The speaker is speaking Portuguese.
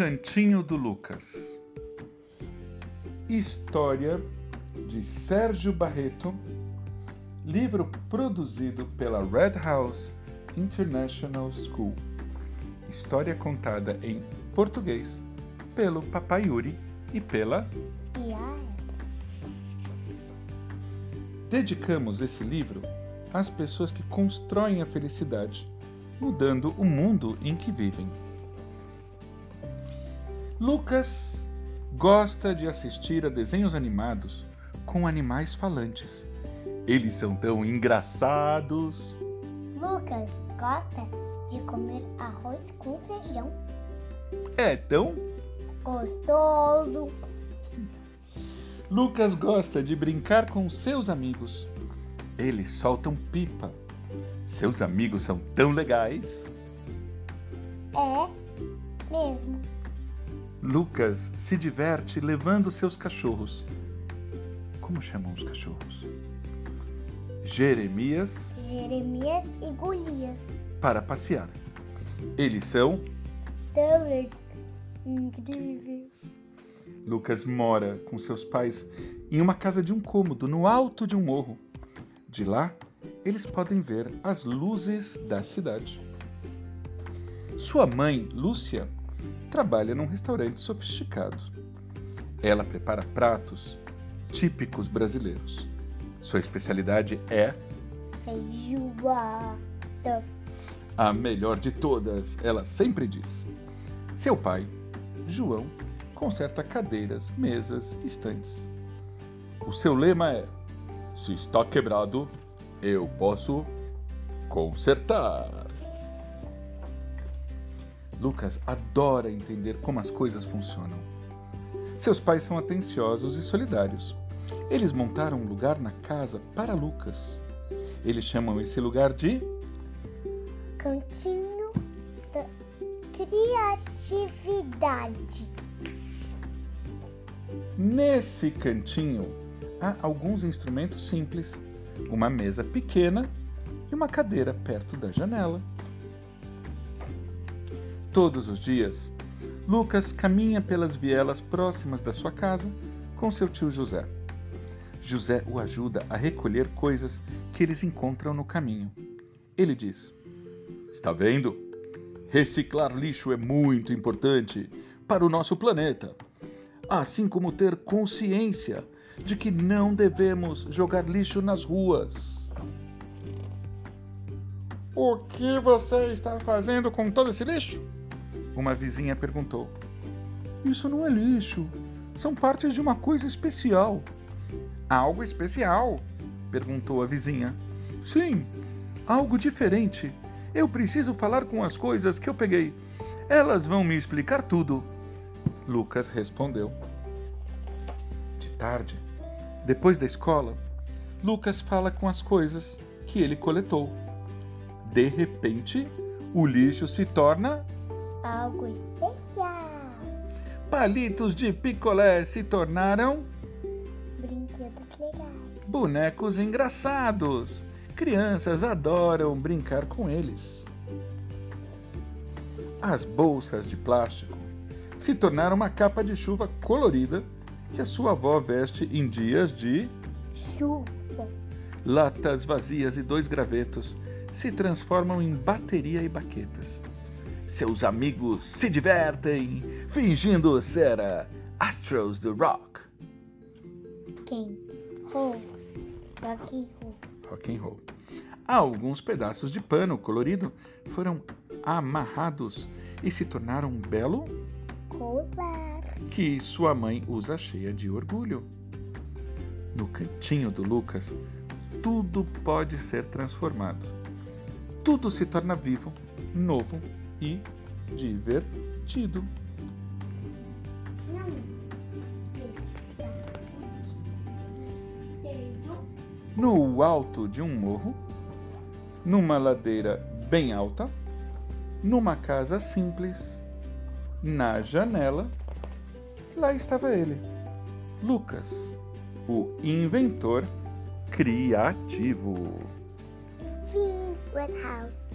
Cantinho do Lucas. História de Sérgio Barreto. Livro produzido pela Red House International School. História contada em português pelo Papai Yuri e pela Dedicamos esse livro às pessoas que constroem a felicidade, mudando o mundo em que vivem. Lucas gosta de assistir a desenhos animados com animais falantes. Eles são tão engraçados. Lucas gosta de comer arroz com feijão. É tão Gostoso. Lucas gosta de brincar com seus amigos. Eles soltam pipa. Seus amigos são tão legais. É mesmo. Lucas se diverte levando seus cachorros. Como chamam os cachorros? Jeremias Jeremias e Golias. para passear. Eles são. Tão incríveis. Lucas mora com seus pais em uma casa de um cômodo no alto de um morro. De lá, eles podem ver as luzes da cidade. Sua mãe, Lúcia, trabalha num restaurante sofisticado. Ela prepara pratos típicos brasileiros. Sua especialidade é Feijoada. a melhor de todas, ela sempre diz. Seu pai, João, conserta cadeiras, mesas, estantes. O seu lema é: se está quebrado, eu posso consertar. Lucas adora entender como as coisas funcionam. Seus pais são atenciosos e solidários. Eles montaram um lugar na casa para Lucas. Eles chamam esse lugar de Cantinho da criatividade. Nesse cantinho há alguns instrumentos simples, uma mesa pequena e uma cadeira perto da janela. Todos os dias, Lucas caminha pelas vielas próximas da sua casa com seu tio José. José o ajuda a recolher coisas que eles encontram no caminho. Ele diz: Está vendo? Reciclar lixo é muito importante para o nosso planeta assim como ter consciência de que não devemos jogar lixo nas ruas. O que você está fazendo com todo esse lixo? Uma vizinha perguntou. Isso não é lixo, são partes de uma coisa especial. Algo especial? perguntou a vizinha. Sim, algo diferente. Eu preciso falar com as coisas que eu peguei. Elas vão me explicar tudo. Lucas respondeu. De tarde, depois da escola, Lucas fala com as coisas que ele coletou. De repente, o lixo se torna. Algo especial. Palitos de picolé se tornaram Brinquedos legais. bonecos engraçados. Crianças adoram brincar com eles. As bolsas de plástico se tornaram uma capa de chuva colorida que a sua avó veste em dias de Chuva. latas vazias e dois gravetos se transformam em bateria e baquetas. Seus amigos se divertem fingindo ser a Astros do Rock. Quem? Roll. Rock roll. Rock and roll. Alguns pedaços de pano colorido foram amarrados e se tornaram um belo Colar. que sua mãe usa cheia de orgulho. No cantinho do Lucas, tudo pode ser transformado. Tudo se torna vivo, novo e divertido. No alto de um morro, numa ladeira bem alta, numa casa simples, na janela, lá estava ele, Lucas, o inventor criativo. Fim. Red House.